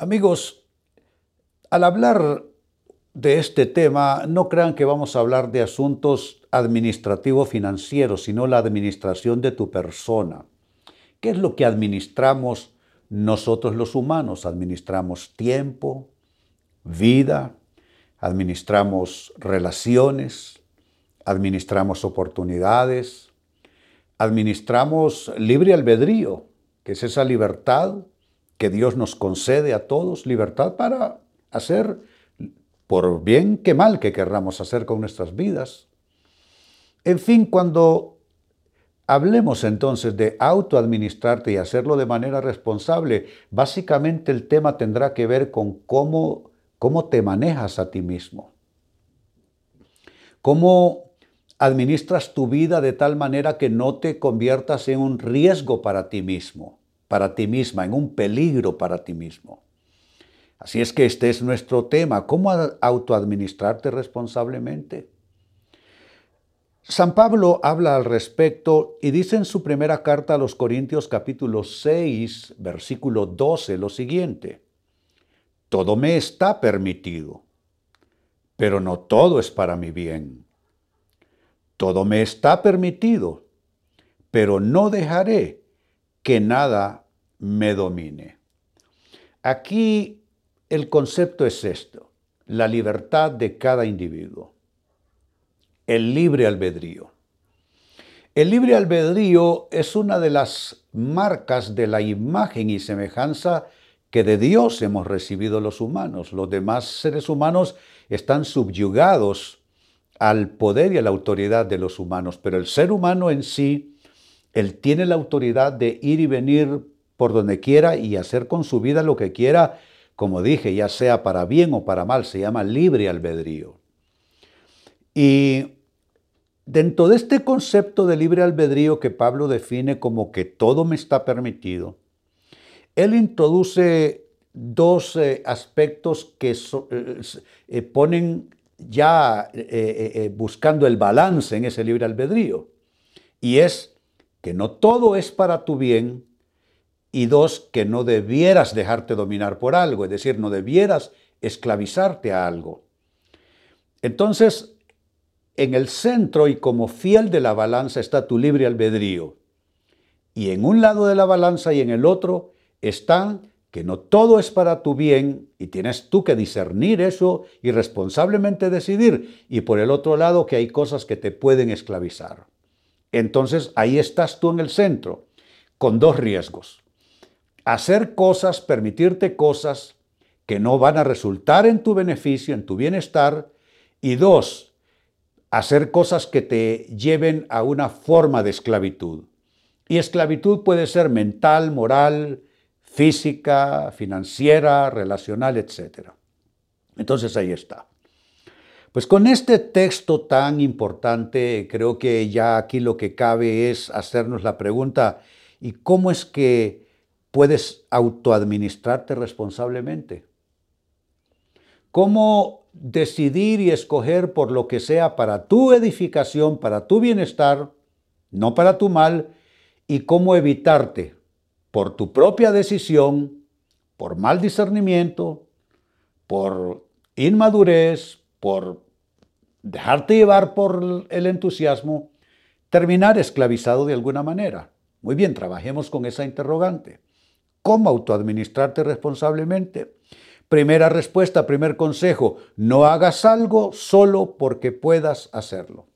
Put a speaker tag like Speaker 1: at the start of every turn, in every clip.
Speaker 1: Amigos, al hablar de este tema, no crean que vamos a hablar de asuntos administrativos financieros, sino la administración de tu persona. ¿Qué es lo que administramos nosotros los humanos? Administramos tiempo, vida, administramos relaciones, administramos oportunidades, administramos libre albedrío, que es esa libertad que Dios nos concede a todos, libertad para hacer por bien que mal que querramos hacer con nuestras vidas. En fin, cuando hablemos entonces de autoadministrarte y hacerlo de manera responsable, básicamente el tema tendrá que ver con cómo, cómo te manejas a ti mismo. Cómo administras tu vida de tal manera que no te conviertas en un riesgo para ti mismo para ti misma, en un peligro para ti mismo. Así es que este es nuestro tema, cómo autoadministrarte responsablemente. San Pablo habla al respecto y dice en su primera carta a los Corintios capítulo 6, versículo 12 lo siguiente, todo me está permitido, pero no todo es para mi bien. Todo me está permitido, pero no dejaré que nada me domine. Aquí el concepto es esto, la libertad de cada individuo, el libre albedrío. El libre albedrío es una de las marcas de la imagen y semejanza que de Dios hemos recibido los humanos. Los demás seres humanos están subyugados al poder y a la autoridad de los humanos, pero el ser humano en sí él tiene la autoridad de ir y venir por donde quiera y hacer con su vida lo que quiera, como dije, ya sea para bien o para mal, se llama libre albedrío. Y dentro de este concepto de libre albedrío que Pablo define como que todo me está permitido, él introduce dos eh, aspectos que eh, eh, ponen ya buscando el balance en ese libre albedrío. Y es que no todo es para tu bien y dos, que no debieras dejarte dominar por algo, es decir, no debieras esclavizarte a algo. Entonces, en el centro y como fiel de la balanza está tu libre albedrío. Y en un lado de la balanza y en el otro están que no todo es para tu bien y tienes tú que discernir eso y responsablemente decidir. Y por el otro lado que hay cosas que te pueden esclavizar. Entonces ahí estás tú en el centro, con dos riesgos. Hacer cosas, permitirte cosas que no van a resultar en tu beneficio, en tu bienestar. Y dos, hacer cosas que te lleven a una forma de esclavitud. Y esclavitud puede ser mental, moral, física, financiera, relacional, etc. Entonces ahí está. Pues con este texto tan importante, creo que ya aquí lo que cabe es hacernos la pregunta, ¿y cómo es que puedes autoadministrarte responsablemente? ¿Cómo decidir y escoger por lo que sea para tu edificación, para tu bienestar, no para tu mal, y cómo evitarte por tu propia decisión, por mal discernimiento, por inmadurez, por dejarte llevar por el entusiasmo, terminar esclavizado de alguna manera. Muy bien, trabajemos con esa interrogante. ¿Cómo autoadministrarte responsablemente? Primera respuesta, primer consejo, no hagas algo solo porque puedas hacerlo.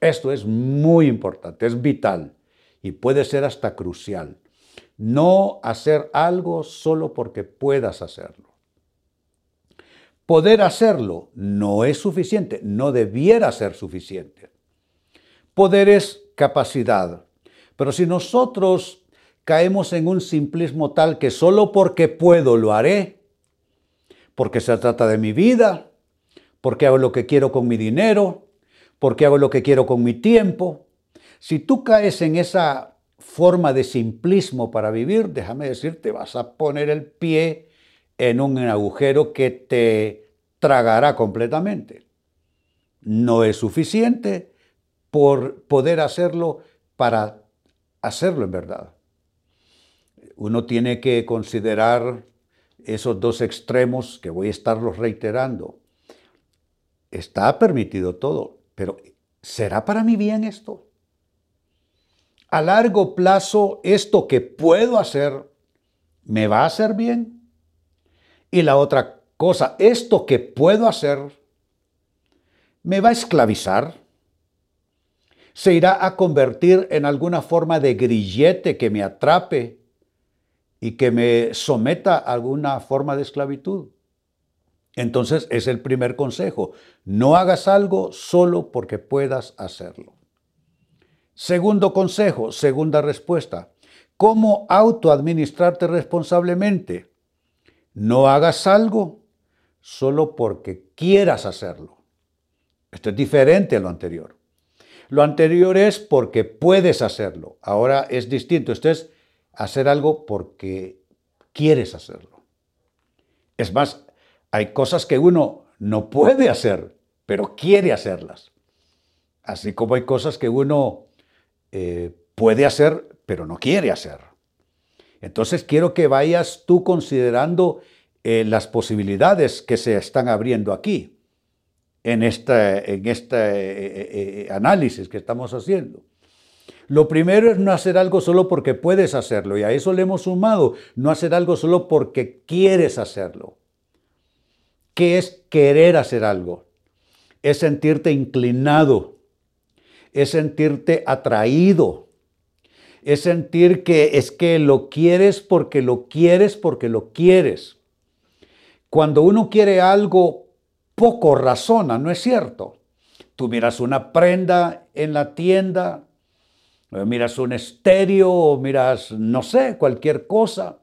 Speaker 1: Esto es muy importante, es vital y puede ser hasta crucial. No hacer algo solo porque puedas hacerlo. Poder hacerlo no es suficiente, no debiera ser suficiente. Poder es capacidad. Pero si nosotros caemos en un simplismo tal que solo porque puedo lo haré, porque se trata de mi vida, porque hago lo que quiero con mi dinero, porque hago lo que quiero con mi tiempo. Si tú caes en esa forma de simplismo para vivir, déjame decirte, vas a poner el pie en un agujero que te tragará completamente. No es suficiente por poder hacerlo para hacerlo en verdad. Uno tiene que considerar esos dos extremos que voy a estarlos reiterando. Está permitido todo, pero ¿será para mi bien esto? A largo plazo, esto que puedo hacer, ¿me va a hacer bien? Y la otra cosa, esto que puedo hacer, ¿me va a esclavizar? ¿Se irá a convertir en alguna forma de grillete que me atrape y que me someta a alguna forma de esclavitud? Entonces es el primer consejo. No hagas algo solo porque puedas hacerlo. Segundo consejo, segunda respuesta. ¿Cómo autoadministrarte responsablemente? No hagas algo solo porque quieras hacerlo. Esto es diferente a lo anterior. Lo anterior es porque puedes hacerlo. Ahora es distinto. Esto es hacer algo porque quieres hacerlo. Es más, hay cosas que uno no puede hacer, pero quiere hacerlas. Así como hay cosas que uno eh, puede hacer, pero no quiere hacer. Entonces quiero que vayas tú considerando eh, las posibilidades que se están abriendo aquí, en este, en este eh, análisis que estamos haciendo. Lo primero es no hacer algo solo porque puedes hacerlo, y a eso le hemos sumado, no hacer algo solo porque quieres hacerlo. ¿Qué es querer hacer algo? Es sentirte inclinado, es sentirte atraído, es sentir que es que lo quieres porque lo quieres porque lo quieres. Cuando uno quiere algo, poco razona, ¿no es cierto? Tú miras una prenda en la tienda, miras un estéreo, o miras, no sé, cualquier cosa,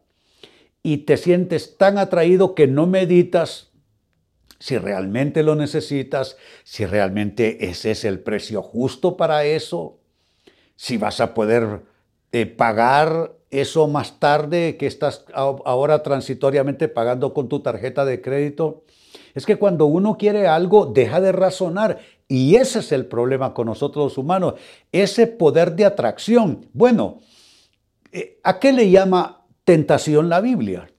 Speaker 1: y te sientes tan atraído que no meditas si realmente lo necesitas, si realmente ese es el precio justo para eso, si vas a poder eh, pagar eso más tarde que estás ahora transitoriamente pagando con tu tarjeta de crédito. Es que cuando uno quiere algo, deja de razonar. Y ese es el problema con nosotros humanos, ese poder de atracción. Bueno, eh, ¿a qué le llama tentación la Biblia?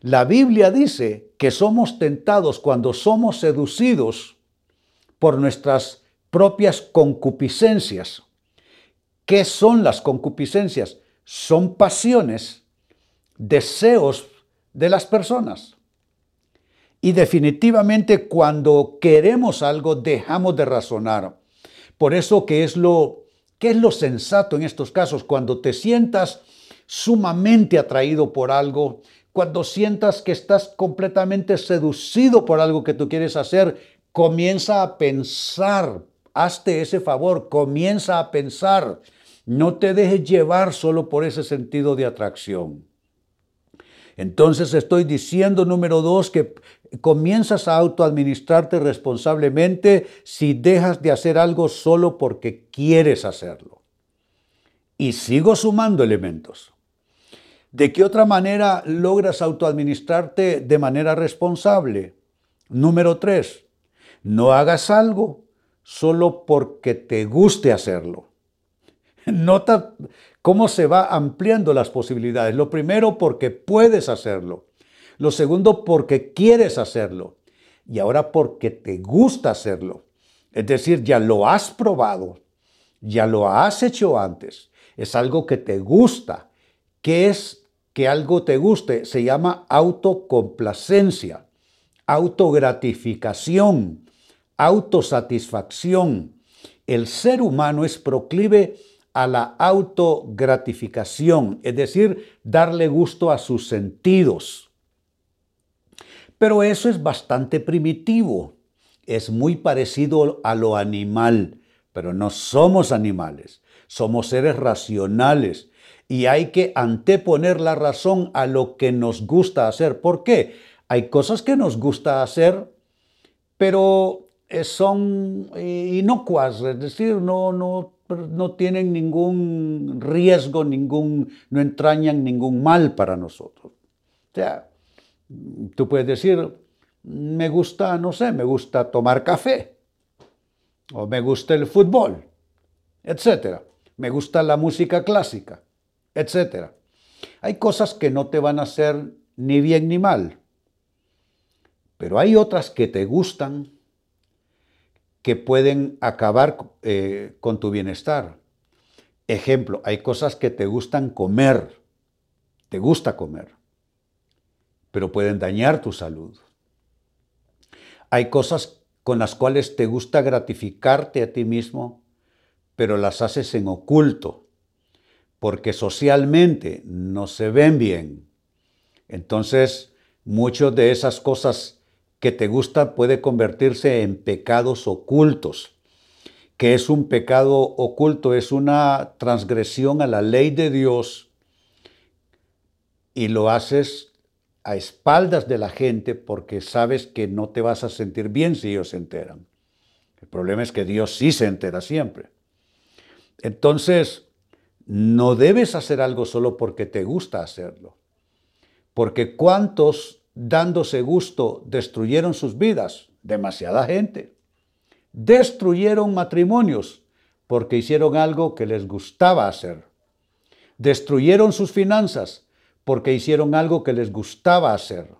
Speaker 1: La Biblia dice que somos tentados cuando somos seducidos por nuestras propias concupiscencias. ¿Qué son las concupiscencias? Son pasiones, deseos de las personas. Y definitivamente cuando queremos algo dejamos de razonar. Por eso que es lo que es lo sensato en estos casos cuando te sientas sumamente atraído por algo, cuando sientas que estás completamente seducido por algo que tú quieres hacer, comienza a pensar, hazte ese favor, comienza a pensar. No te dejes llevar solo por ese sentido de atracción. Entonces estoy diciendo, número dos, que comienzas a autoadministrarte responsablemente si dejas de hacer algo solo porque quieres hacerlo. Y sigo sumando elementos. ¿De qué otra manera logras autoadministrarte de manera responsable? Número tres, no hagas algo solo porque te guste hacerlo. Nota cómo se va ampliando las posibilidades. Lo primero porque puedes hacerlo. Lo segundo porque quieres hacerlo. Y ahora porque te gusta hacerlo. Es decir, ya lo has probado, ya lo has hecho antes. Es algo que te gusta, que es que algo te guste, se llama autocomplacencia, autogratificación, autosatisfacción. El ser humano es proclive a la autogratificación, es decir, darle gusto a sus sentidos. Pero eso es bastante primitivo, es muy parecido a lo animal, pero no somos animales, somos seres racionales y hay que anteponer la razón a lo que nos gusta hacer. ¿Por qué? Hay cosas que nos gusta hacer, pero eh, son eh, inocuas, es decir, no, no, no tienen ningún riesgo, ningún, no entrañan ningún mal para nosotros. O sea, tú puedes decir, me gusta, no sé, me gusta tomar café, o me gusta el fútbol, etcétera. Me gusta la música clásica etc. Hay cosas que no te van a hacer ni bien ni mal, pero hay otras que te gustan, que pueden acabar eh, con tu bienestar. Ejemplo, hay cosas que te gustan comer, te gusta comer, pero pueden dañar tu salud. Hay cosas con las cuales te gusta gratificarte a ti mismo, pero las haces en oculto porque socialmente no se ven bien. Entonces, muchas de esas cosas que te gustan puede convertirse en pecados ocultos. que es un pecado oculto? Es una transgresión a la ley de Dios y lo haces a espaldas de la gente porque sabes que no te vas a sentir bien si ellos se enteran. El problema es que Dios sí se entera siempre. Entonces, no debes hacer algo solo porque te gusta hacerlo. Porque cuántos dándose gusto destruyeron sus vidas? Demasiada gente. Destruyeron matrimonios porque hicieron algo que les gustaba hacer. Destruyeron sus finanzas porque hicieron algo que les gustaba hacer.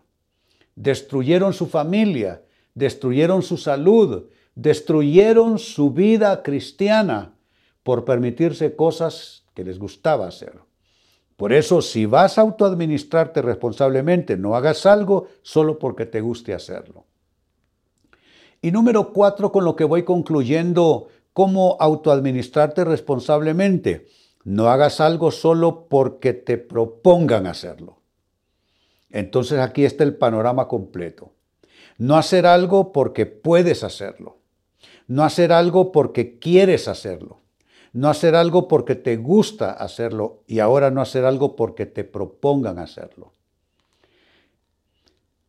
Speaker 1: Destruyeron su familia, destruyeron su salud, destruyeron su vida cristiana por permitirse cosas que les gustaba hacer. Por eso, si vas a autoadministrarte responsablemente, no hagas algo solo porque te guste hacerlo. Y número cuatro, con lo que voy concluyendo, cómo autoadministrarte responsablemente. No hagas algo solo porque te propongan hacerlo. Entonces aquí está el panorama completo. No hacer algo porque puedes hacerlo. No hacer algo porque quieres hacerlo. No hacer algo porque te gusta hacerlo y ahora no hacer algo porque te propongan hacerlo.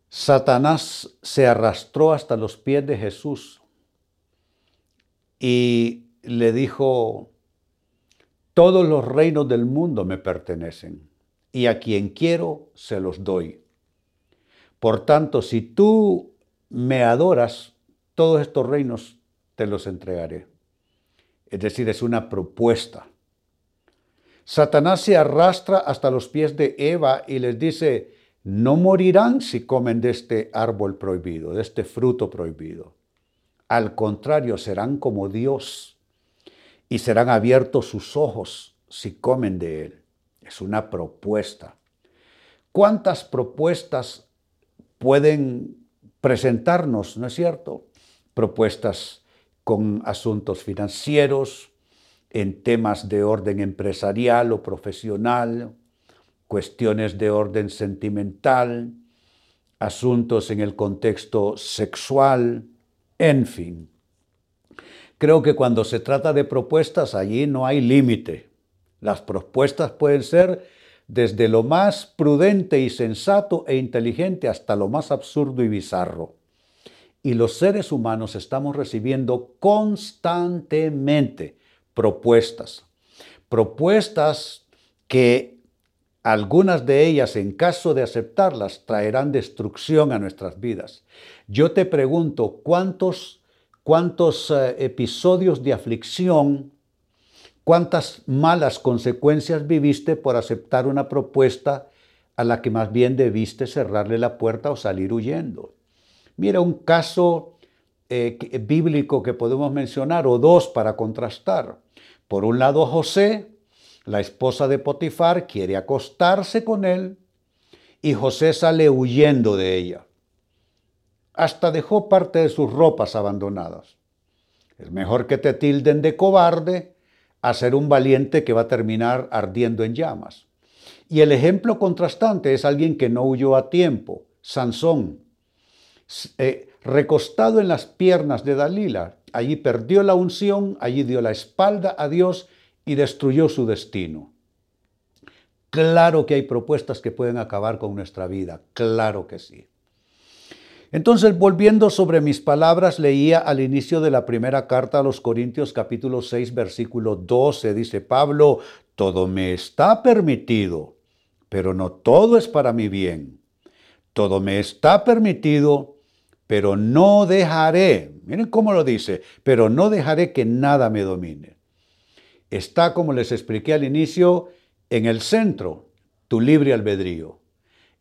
Speaker 1: Satanás se arrastró hasta los pies de Jesús y le dijo, todos los reinos del mundo me pertenecen y a quien quiero se los doy. Por tanto, si tú me adoras, todos estos reinos te los entregaré. Es decir, es una propuesta. Satanás se arrastra hasta los pies de Eva y les dice, no morirán si comen de este árbol prohibido, de este fruto prohibido. Al contrario, serán como Dios y serán abiertos sus ojos si comen de él. Es una propuesta. ¿Cuántas propuestas pueden presentarnos, no es cierto? Propuestas con asuntos financieros, en temas de orden empresarial o profesional, cuestiones de orden sentimental, asuntos en el contexto sexual, en fin. Creo que cuando se trata de propuestas allí no hay límite. Las propuestas pueden ser desde lo más prudente y sensato e inteligente hasta lo más absurdo y bizarro y los seres humanos estamos recibiendo constantemente propuestas. Propuestas que algunas de ellas, en caso de aceptarlas, traerán destrucción a nuestras vidas. Yo te pregunto, ¿cuántos, cuántos eh, episodios de aflicción, cuántas malas consecuencias viviste por aceptar una propuesta a la que más bien debiste cerrarle la puerta o salir huyendo? Mira un caso eh, bíblico que podemos mencionar o dos para contrastar. Por un lado, José, la esposa de Potifar, quiere acostarse con él y José sale huyendo de ella. Hasta dejó parte de sus ropas abandonadas. Es mejor que te tilden de cobarde a ser un valiente que va a terminar ardiendo en llamas. Y el ejemplo contrastante es alguien que no huyó a tiempo, Sansón. Eh, recostado en las piernas de Dalila. Allí perdió la unción, allí dio la espalda a Dios y destruyó su destino. Claro que hay propuestas que pueden acabar con nuestra vida, claro que sí. Entonces, volviendo sobre mis palabras, leía al inicio de la primera carta a los Corintios capítulo 6, versículo 12, dice Pablo, todo me está permitido, pero no todo es para mi bien. Todo me está permitido, pero no dejaré, miren cómo lo dice, pero no dejaré que nada me domine. Está, como les expliqué al inicio, en el centro, tu libre albedrío.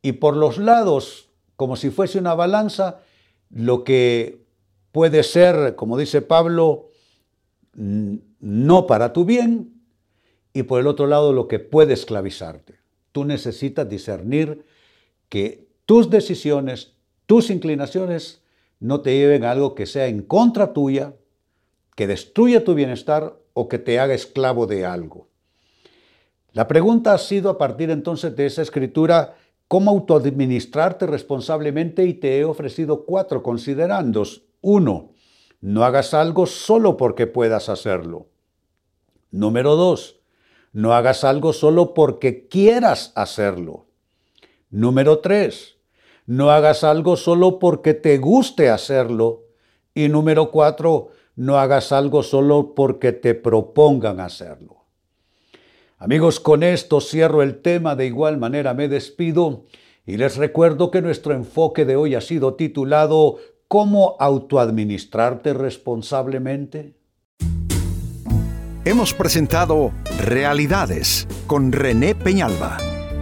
Speaker 1: Y por los lados, como si fuese una balanza, lo que puede ser, como dice Pablo, no para tu bien, y por el otro lado lo que puede esclavizarte. Tú necesitas discernir que tus decisiones, tus inclinaciones no te lleven algo que sea en contra tuya, que destruya tu bienestar o que te haga esclavo de algo. La pregunta ha sido a partir entonces de esa escritura, cómo autoadministrarte responsablemente y te he ofrecido cuatro considerandos. Uno, no hagas algo solo porque puedas hacerlo. Número dos, no hagas algo solo porque quieras hacerlo. Número tres, no hagas algo solo porque te guste hacerlo. Y número cuatro, no hagas algo solo porque te propongan hacerlo. Amigos, con esto cierro el tema, de igual manera me despido y les recuerdo que nuestro enfoque de hoy ha sido titulado ¿Cómo autoadministrarte responsablemente?
Speaker 2: Hemos presentado Realidades con René Peñalba.